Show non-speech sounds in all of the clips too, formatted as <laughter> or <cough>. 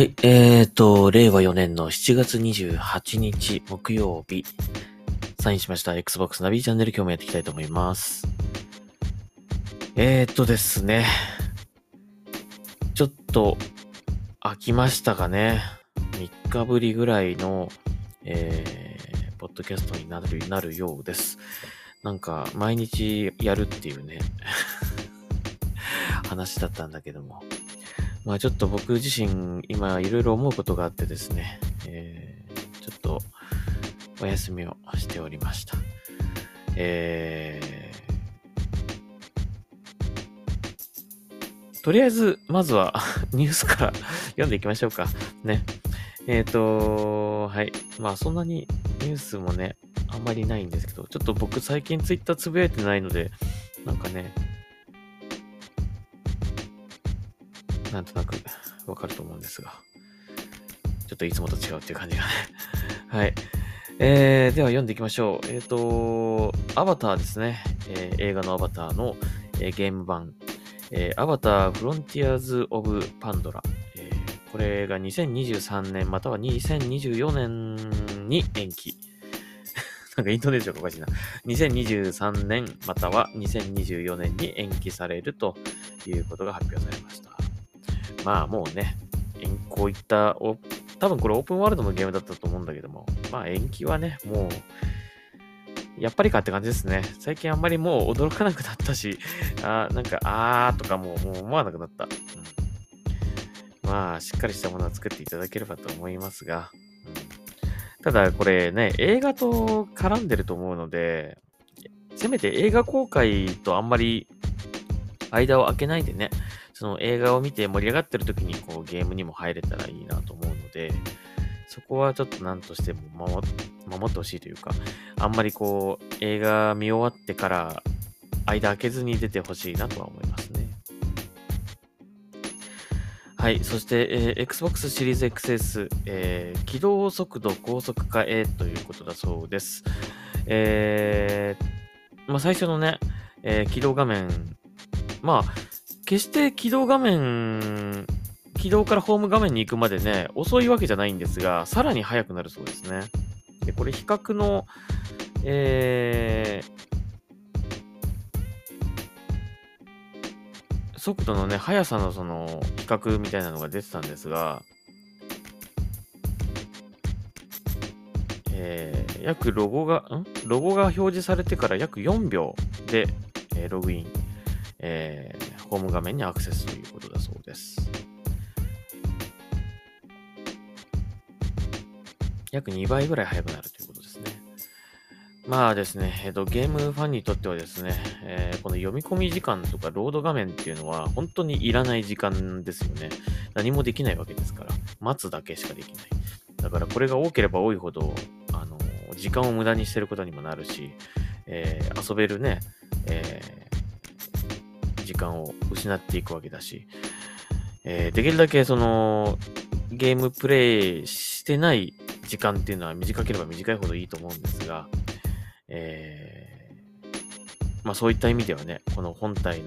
はい、えーと、令和4年の7月28日木曜日、サインしました Xbox ナビチャンネル今日もやっていきたいと思います。えーとですね、ちょっと飽きましたかね。3日ぶりぐらいの、えー、ポッドキャストになる、なるようです。なんか、毎日やるっていうね、<laughs> 話だったんだけども。まあちょっと僕自身今いろいろ思うことがあってですね、えー、ちょっとお休みをしておりました。えー、とりあえず、まずは <laughs> ニュースから読んでいきましょうか。ね。えっ、ー、と、はい。まあそんなにニュースもね、あんまりないんですけど、ちょっと僕最近ツイッターつぶやいてないので、なんかね、なんとなくわかると思うんですが、ちょっといつもと違うっていう感じがね。<laughs> はい。えー、では読んでいきましょう。えっ、ー、と、アバターですね。えー、映画のアバターの、えー、ゲーム版、えー、アバターフロンティアーズ・オブ・パンドラ。え、これが2023年または2024年に延期。<laughs> なんかイントネーションがおかしいな。2023年または2024年に延期されるということが発表されました。まあもうね、こういった多分これオープンワールドのゲームだったと思うんだけども、まあ延期はね、もう、やっぱりかって感じですね。最近あんまりもう驚かなくなったし、<laughs> あなんか、あーとかもうもう思わなくなった、うん。まあ、しっかりしたものは作っていただければと思いますが、うん、ただこれね、映画と絡んでると思うので、せめて映画公開とあんまり間を空けないでね、その映画を見て盛り上がってる時にこうゲームにも入れたらいいなと思うので、そこはちょっと何としても守守ってほしいというか、あんまりこう映画見終わってから間空けずに出てほしいなとは思いますね。はい。そして、えー、Xbox シリーズ XS、えー、起動速度高速化へということだそうです。えー、まあ最初のね、えー、起動画面、まあ、決して起動画面、起動からホーム画面に行くまでね、遅いわけじゃないんですが、さらに速くなるそうですね。で、これ比較の、えー、速度のね、速さのその、比較みたいなのが出てたんですが、えー、約ロゴが、ん？ロゴが表示されてから約4秒で、えー、ログイン、えー、ホーム画面にアクセスということだそうです。約2倍ぐらい速くなるということですね。まあですね、えっと、ゲームファンにとってはですね、えー、この読み込み時間とかロード画面っていうのは本当にいらない時間ですよね。何もできないわけですから、待つだけしかできない。だからこれが多ければ多いほど、あの、時間を無駄にしてることにもなるし、えー、遊べるね、えー、時間を失っていくわけだし、えー、できるだけその、ゲームプレイしてない時間っていうのは短ければ短いほどいいと思うんですが、えー、まあそういった意味ではね、この本体の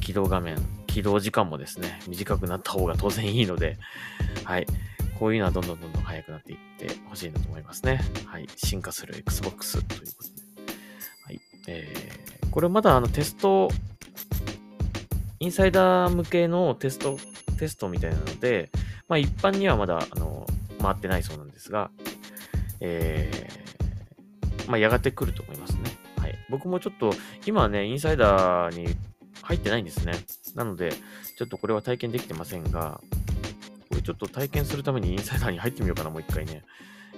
起動画面、起動時間もですね、短くなった方が当然いいので、はい。こういうのはどんどんどんどん速くなっていってほしいなと思いますね。はい。進化する Xbox ということで。はい。えー、これまだあのテスト、インサイダー向けのテスト、テストみたいなので、まあ一般にはまだ、あの、回ってないそうなんですが、えー、まあやがて来ると思いますね。はい。僕もちょっと、今はね、インサイダーに入ってないんですね。なので、ちょっとこれは体験できてませんが、これちょっと体験するためにインサイダーに入ってみようかな、もう一回ね。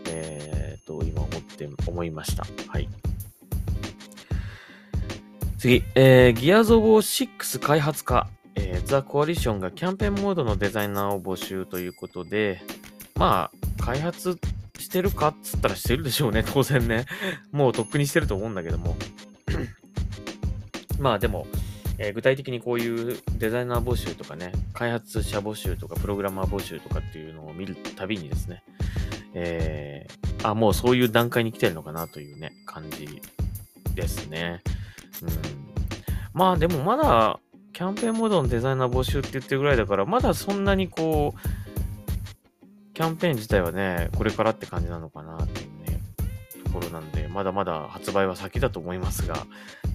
えーと、今思って、思いました。はい。次、えー、ギアーズ・オブ・6開発化。えー、ザ・コアリションがキャンペーンモードのデザイナーを募集ということで、まあ、開発してるかっつったらしてるでしょうね、<laughs> 当然ね。もうとっくにしてると思うんだけども。<clears throat> まあでも、えー、具体的にこういうデザイナー募集とかね、開発者募集とか、プログラマー募集とかっていうのを見るたびにですね、えー、あ、もうそういう段階に来てるのかなというね、感じですね。うん。まあでもまだ、キャンペーンモードのデザイナー募集って言ってるぐらいだから、まだそんなにこうキャンペーン自体はね、これからって感じなのかなっていうね、ところなんで、まだまだ発売は先だと思いますが、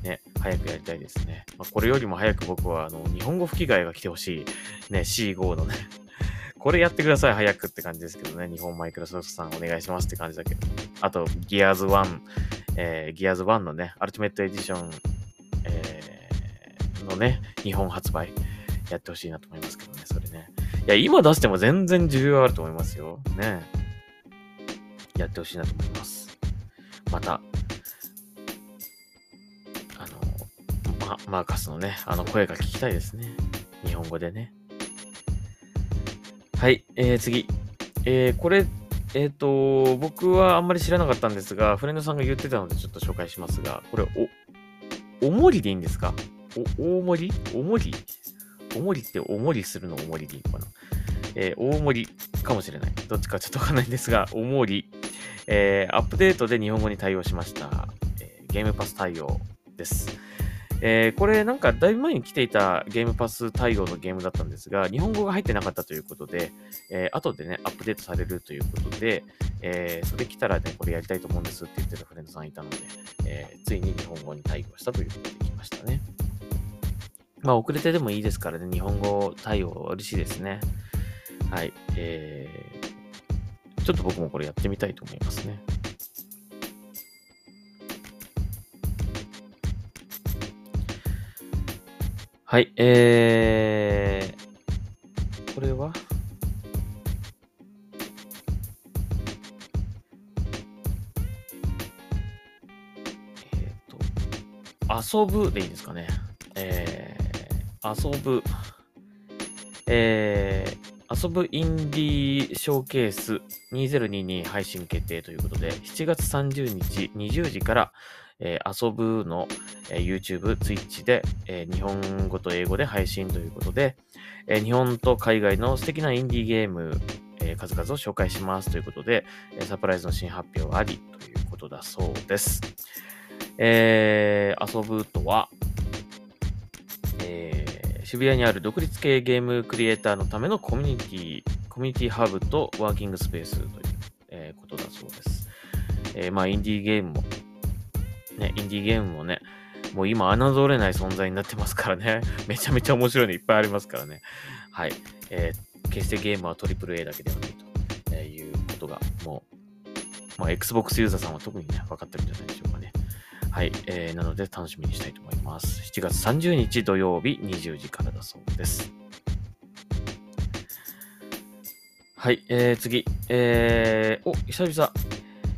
ね、早くやりたいですね。まあ、これよりも早く僕は、あの、日本語吹き替えが来てほしい、ね、C5 のね、<laughs> これやってください、早くって感じですけどね。日本マイクロソフトさんお願いしますって感じだけど。あと、ギアーズ1、えー、ギアーズ1のね、アルティメットエディション、のね、日本発売やってほしいなと思いますけどね、それね。いや、今出しても全然需要あると思いますよ。ね。やってほしいなと思います。また、あの、ま、マーカスのね、あの声が聞きたいですね。日本語でね。はい、えー、次。えー、これ、えっ、ー、と、僕はあんまり知らなかったんですが、フレンドさんが言ってたのでちょっと紹介しますが、これ、お、おもりでいいんですか？お、大盛り？おもり？おもりっておもりするのおもりでいいのかな？えー、大盛りかもしれない。どっちかちょっとわかんないんですが、おもり、えー、アップデートで日本語に対応しました。えー、ゲームパス対応です。えー、これなんかだいぶ前に来ていたゲームパス対応のゲームだったんですが、日本語が入ってなかったということで、えー、後でね、アップデートされるということで、えー、それ来たらね、これやりたいと思うんですって言ってたフレンドさんいたので、えー、ついに日本語に対応したということで来ましたね。まあ、遅れてでもいいですからね、日本語対応嬉しいですね。はい。えー、ちょっと僕もこれやってみたいと思いますね。はい、えー、これは？えっ、ー、と、遊ぶでいいですかね。えー、遊ぶ、えー、遊ぶインディーショーケース2022配信決定ということで、7月30日20時から、えー、遊ぶの、えー、YouTube、Twitch で、えー、日本語と英語で配信ということで、えー、日本と海外の素敵なインディーゲーム、えー、数々を紹介しますということで、えー、サプライズの新発表ありということだそうです。えー、遊ぶとは、えー、渋谷にある独立系ゲームクリエイターのためのコミュニティ、コミュニティハブとワーキングスペースという、えー、ことだそうです。えー、まあ、インディーゲームもね、インディーゲームもね、もう今侮れない存在になってますからね。<laughs> めちゃめちゃ面白いのいっぱいありますからね。はい。えー、決してゲームは AAA だけではないと、えいうことが、もう、まあ、Xbox ユーザーさんは特にね、分かってるんじゃないでしょうかね。はい。えー、なので楽しみにしたいと思います。7月30日土曜日20時からだそうです。はい。えー、次。えー、お、久々。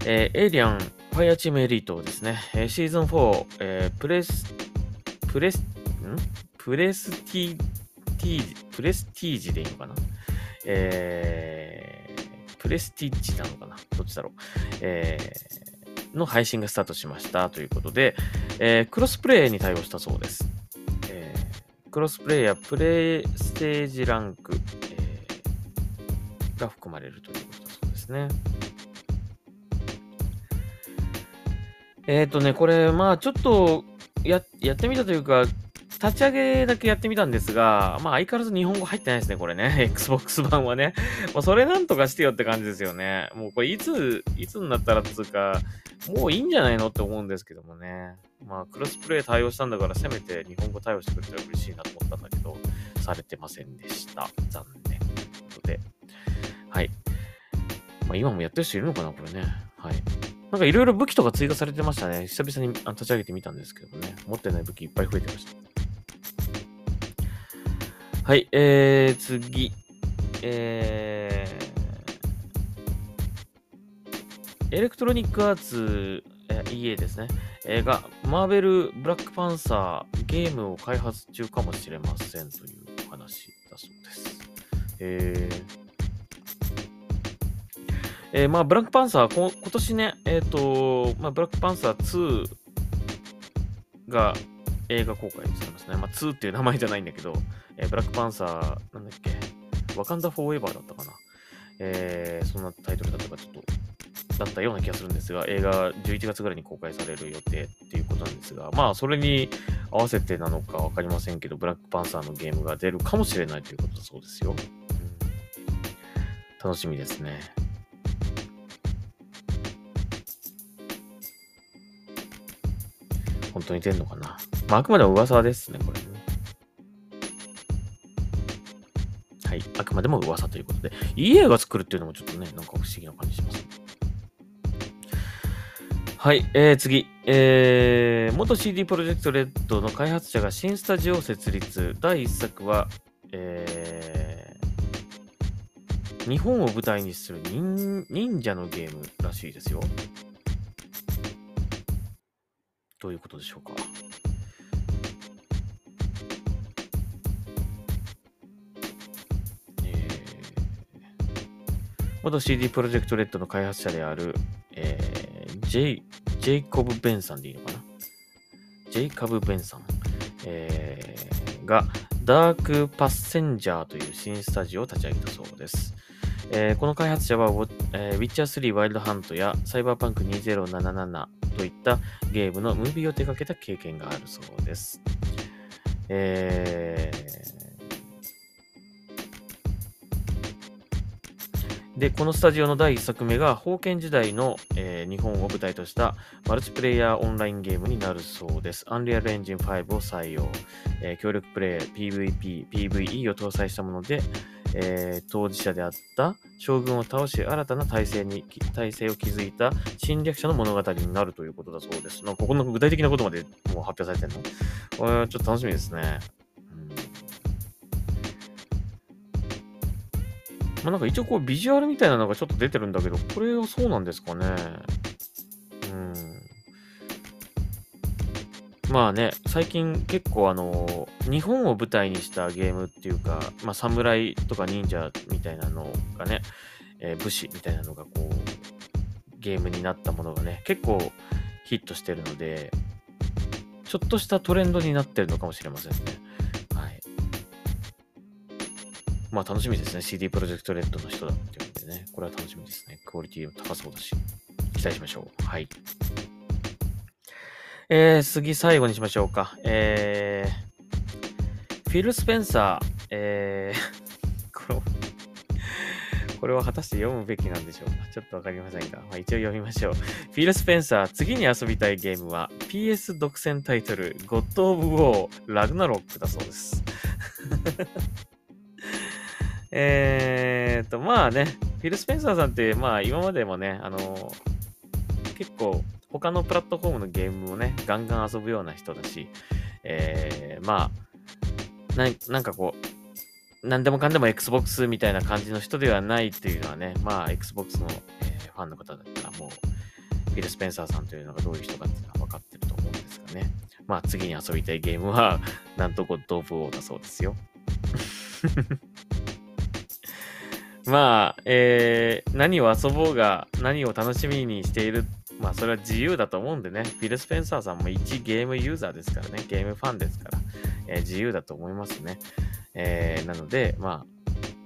えー、エイリアンファイアチームエリートですね。えー、シーズン4、えー、プレス、プレス、ん？プレスティ、ティージ、プレスティージでいいのかな？えー、プレスティッジなのかな？どっちだろう？えー、の配信がスタートしましたということで、えー、クロスプレイに対応したそうです。えー、クロスプレイやプレイステージランク、えー、が含まれるということだそうですね。えっ、ー、とね、これ、まあちょっとや、やってみたというか、立ち上げだけやってみたんですが、まあ相変わらず日本語入ってないですね、これね。<laughs> Xbox 版はね。まあそれなんとかしてよって感じですよね。もうこれいつ、いつになったらつうか、もういいんじゃないのって思うんですけどもね。まあクロスプレイ対応したんだから、せめて日本語対応してくれたら嬉しいなと思ったんだけど、されてませんでした。残念。ということで。はい。まあ今もやってる人いるのかな、これね。はい。なんかいろいろ武器とか追加されてましたね。久々に立ち上げてみたんですけどね。持ってない武器いっぱい増えてました。はい、えー、次。えー、エレクトロニックアーツ、えー、EA ですね。えー、が、マーベル・ブラックパンサーゲームを開発中かもしれませんというお話だそうです。えーえー、まあ、ブラックパンサー、今年ね、えっ、ー、と、まあ、ブラックパンサー2が映画公開されますね。まあ、2っていう名前じゃないんだけど、えー、ブラックパンサー、なんだっけ、ワカンダ・フォーエバーだったかな？えー、そんなタイトルだったかちょっと、だったような気がするんですが、映画11月ぐらいに公開される予定っていうことなんですが、まあ、それに合わせてなのかわかりませんけど、ブラックパンサーのゲームが出るかもしれないということだそうですよ。楽しみですね。本当に出んのかな。まあ、あくまでも噂ですね、これ。はい。あくまでも噂ということで、EA が作るっていうのもちょっとね、なんか不思議な感じします、はい、えー、次。えー、元 CD プロジェクトレッドの開発者が新スタジオを設立。第1作は、えー、日本を舞台にする忍者のゲームらしいですよ。どういうことでしょうか？えー、元 CD プロジェクトレッドの開発者である、えー、ジェイ、ジェイコブ・ベンさんでいいのかな？ジェイカブ・ベンさん、えー、が、ダーク・パッセンジャーという新スタジオを立ち上げたそうです。えー、この開発者は、えー、ウィッチャー3ワイルドハントやサイバーパンク2077といったゲームのムービーを手掛けた経験があるそうです。えー、で、このスタジオの第1作目が、封建時代の、えー、日本を舞台としたマルチプレイヤーオンラインゲームになるそうです。アンリアルエンジン5を採用、えー、協力プレイ、PVP、PVE を搭載したもので、えー、当事者であった将軍を倒し、新たな体制に、体制を築いた侵略者の物語になるということだそうです。ここの具体的なことまでもう発表されてるの？これはちょっと楽しみですね。まあ、なんか一応こうビジュアルみたいなのがちょっと出てるんだけど、これはそうなんですかね？まあね、最近結構あの、日本を舞台にしたゲームっていうか、まあ侍とか忍者みたいなのがね、えー、武士みたいなのがこう、ゲームになったものがね、結構ヒットしてるので、ちょっとしたトレンドになってるのかもしれませんね。はい。まあ楽しみですね。CD プロジェクトレッドの人だっていうんでね、これは楽しみですね。クオリティも高そうだし、期待しましょう。はい。えー、次、最後にしましょうか。えー、フィル・スペンサー、えー、<laughs> これ、これは果たして読むべきなんでしょうかちょっとわかりませんが、まあ、一応読みましょう。フィル・スペンサー、次に遊びたいゲームは PS 独占タイトル、ゴッド・オブ・ウォー、ラグナロックだそうです。<laughs> えーと、まあね、フィル・スペンサーさんって、まあ今までもね、あの結構他のプラットフォームのゲームもね、ガンガン遊ぶような人だし、えー、まあ、ななんかこう、何でもかんでも Xbox みたいな感じの人ではないっていうのはね、まあ Xbox の、えー、ファンの方だったらもう、フィル・スペンサーさんというのがどういう人かっていうのは分かってると思うんですがね。まあ次に遊びたいゲームは、<laughs> なんとゴッド・オブ・オーだそうですよ。<laughs> まあ、えー、何を遊ぼうが、何を楽しみにしているまあそれは自由だと思うんでね、フィル・スペンサーさんも一ゲームユーザーですからね、ゲームファンですから、えー、自由だと思いますね。えー、なので、まあ、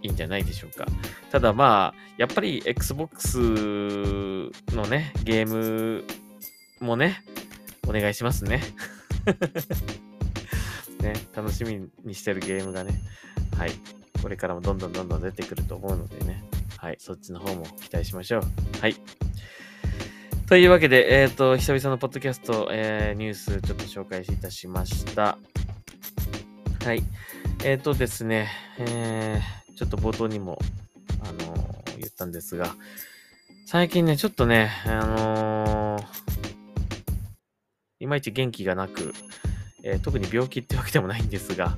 いいんじゃないでしょうか。ただまあ、やっぱり Xbox のね、ゲームもね、お願いしますね。<laughs> ね、楽しみにしてるゲームがね、はい、これからもどんどんどんどん出てくると思うのでね、はい、そっちの方も期待しましょう。はい。というわけで、えっ、ー、と、久々のポッドキャスト、えー、ニュースちょっと紹介いたしました。はい。えっ、ー、とですね、えー、ちょっと冒頭にも、あのー、言ったんですが、最近ね、ちょっとね、あの、いまいち元気がなく、えー、特に病気ってわけでもないんですが、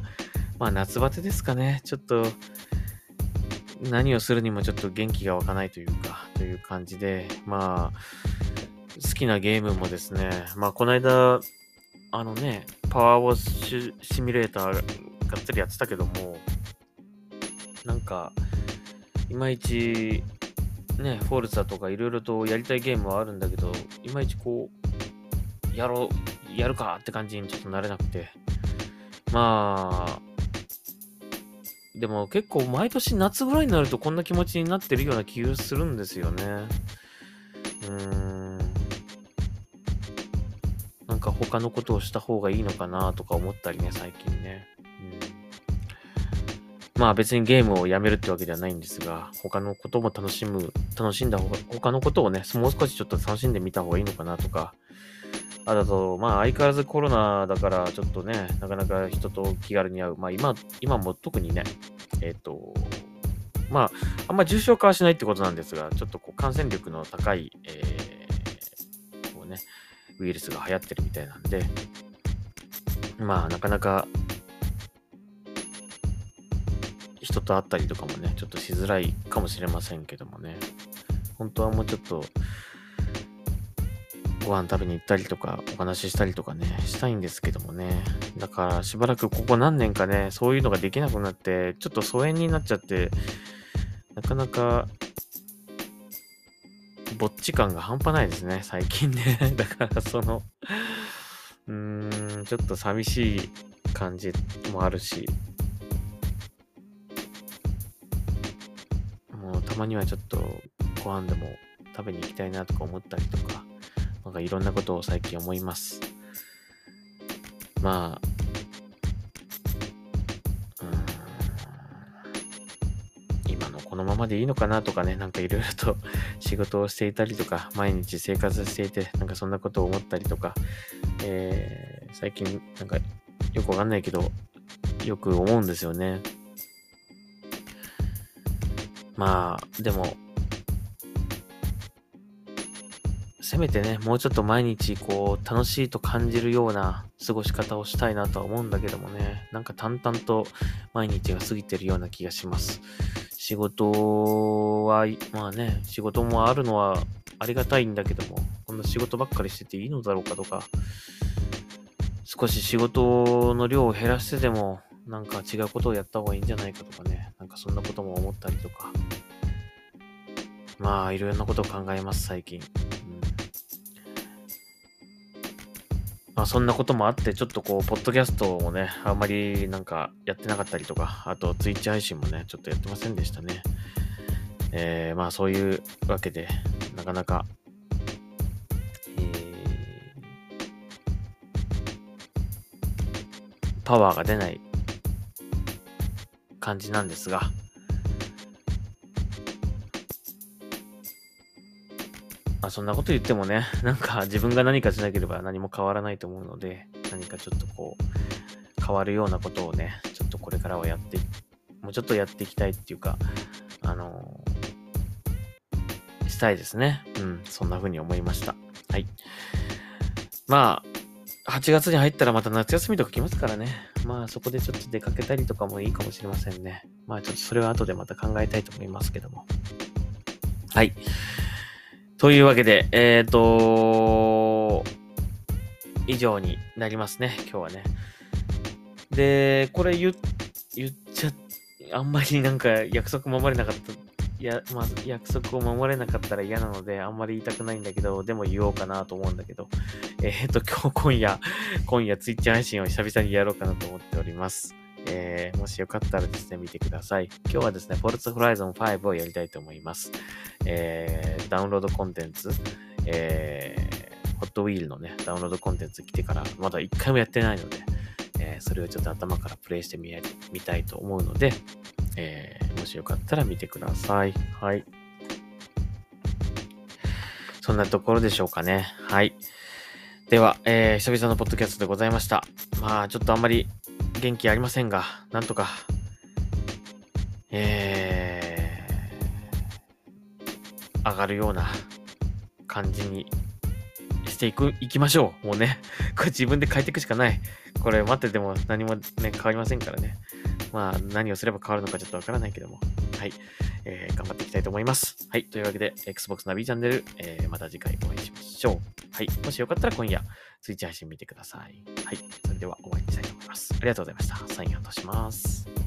まあ夏バテですかね。ちょっと、何をするにもちょっと元気が湧かないというか、という感じで、まあ、好きなゲームもですね、まあ、この間、あのね、パワーウォッシュシミュレーターがっつりやってたけども、なんか、いまいち、ね、フォールザとかいろいろとやりたいゲームはあるんだけど、いまいちこう、やろう、やるかって感じにちょっとなれなくて。まあ、でも結構毎年夏ぐらいになるとこんな気持ちになってるような気がするんですよね。うん。他のことをした方がいいのかなとか思ったりね、最近ね。うんまあ別にゲームをやめるってわけではないんですが、他のことも楽しむ、楽しんだ方が、他のことをね、もう少しちょっと楽しんでみた方がいいのかなとか、あだと、まあ相変わらずコロナだからちょっとね、なかなか人と気軽に会う。まあ今、今も特にね、えっ、ー、と、まあ、あんま重症化はしないってことなんですが、ちょっとこう感染力の高い、えー、こうね、ウイルスが流行ってるみたいなんで、まあなかなか人と会ったりとかもね、ちょっとしづらいかもしれませんけどもね、本当はもうちょっと、ご飯食べに行ったりとか、お話ししたりとかね、したいんですけどもね。だからしばらくここ何年かね、そういうのができなくなって、ちょっと疎遠になっちゃって、なかなか、ぼっち感が半端ないですね、最近ね。<laughs> だからその、うーん、ちょっと寂しい感じもあるし、もうたまにはちょっとご飯でも食べに行きたいなとか思ったりとか、なんかいろんなことを最近思います。まあ、のままでいいのかなとかね、なんかいろいろと仕事をしていたりとか、毎日生活していて、なんかそんなことを思ったりとか、えー、最近なんかよくわかんないけど、よく思うんですよね。まあ、でも、せめてね、もうちょっと毎日こう楽しいと感じるような過ごし方をしたいなとは思うんだけどもね、なんか淡々と毎日が過ぎてるような気がします。仕事は、まあね、仕事もあるのはありがたいんだけども、こんな仕事ばっかりしてていいのだろうかとか、少し仕事の量を減らしてでも、なんか違うことをやった方がいいんじゃないかとかね、なんかそんなことも思ったりとか、まあいろんなことを考えます、最近。まあそんなこともあって、ちょっとこう、ポッドキャストもね、あんまりなんかやってなかったりとか、あとツイッチ配信もね、ちょっとやってませんでしたね。えー、まあそういうわけで、なかなか、えー、パワーが出ない感じなんですが、あそんなこと言ってもね、<laughs> なんか自分が何かしなければ何も変わらないと思うので、何かちょっとこう、変わるようなことをね、ちょっとこれからはやって、もうちょっとやっていきたいっていうか、あのー、したいですね。うん、そんな風に思いました。はい。まあ、8月に入ったらまた夏休みとか来ますからね。まあそこでちょっと出かけたりとかもいいかもしれませんね。まあちょっとそれは後でまた考えたいと思いますけども。はい。というわけで、えっ、ー、と以上になりますね、今日はね。で、これ言、言っちゃ、あんまりなんか約束守れなかった、いや、まあ、約束を守れなかったら嫌なので、あんまり言いたくないんだけど、でも言おうかなと思うんだけど、えっ、ー、と、今日、今夜、今夜、ツイッチ配信を久々にやろうかなと思っております。えー、もしよかったらですね、見てください。今日はですね、フォルツホライゾン5をやりたいと思います。えー、ダウンロードコンテンツ、えー、ホットウィールのね、ダウンロードコンテンツ来てから、まだ一回もやってないので、えー、それをちょっと頭からプレイしてみみたいと思うので、えー、もしよかったら見てください。はい。そんなところでしょうかね。はい。では、えー、久々のポッドキャストでございました。まあ、ちょっとあんまり元気ありませんが、なんとか、えー、上がるような感じにしていく、いきましょう。もうね。<laughs> これ自分で変えていくしかない。これ待ってても何もね、変わりませんからね。まあ、何をすれば変わるのかちょっとわからないけども。はい。えー、頑張っていきたいと思います。はい。というわけで、Xbox ナビチャンネル、えー、また次回お会いしましょう。はい。もしよかったら今夜、ツイッチ配信見てください。はい。それでは終わりにしたいと思います。ありがとうございました。サインアウトします。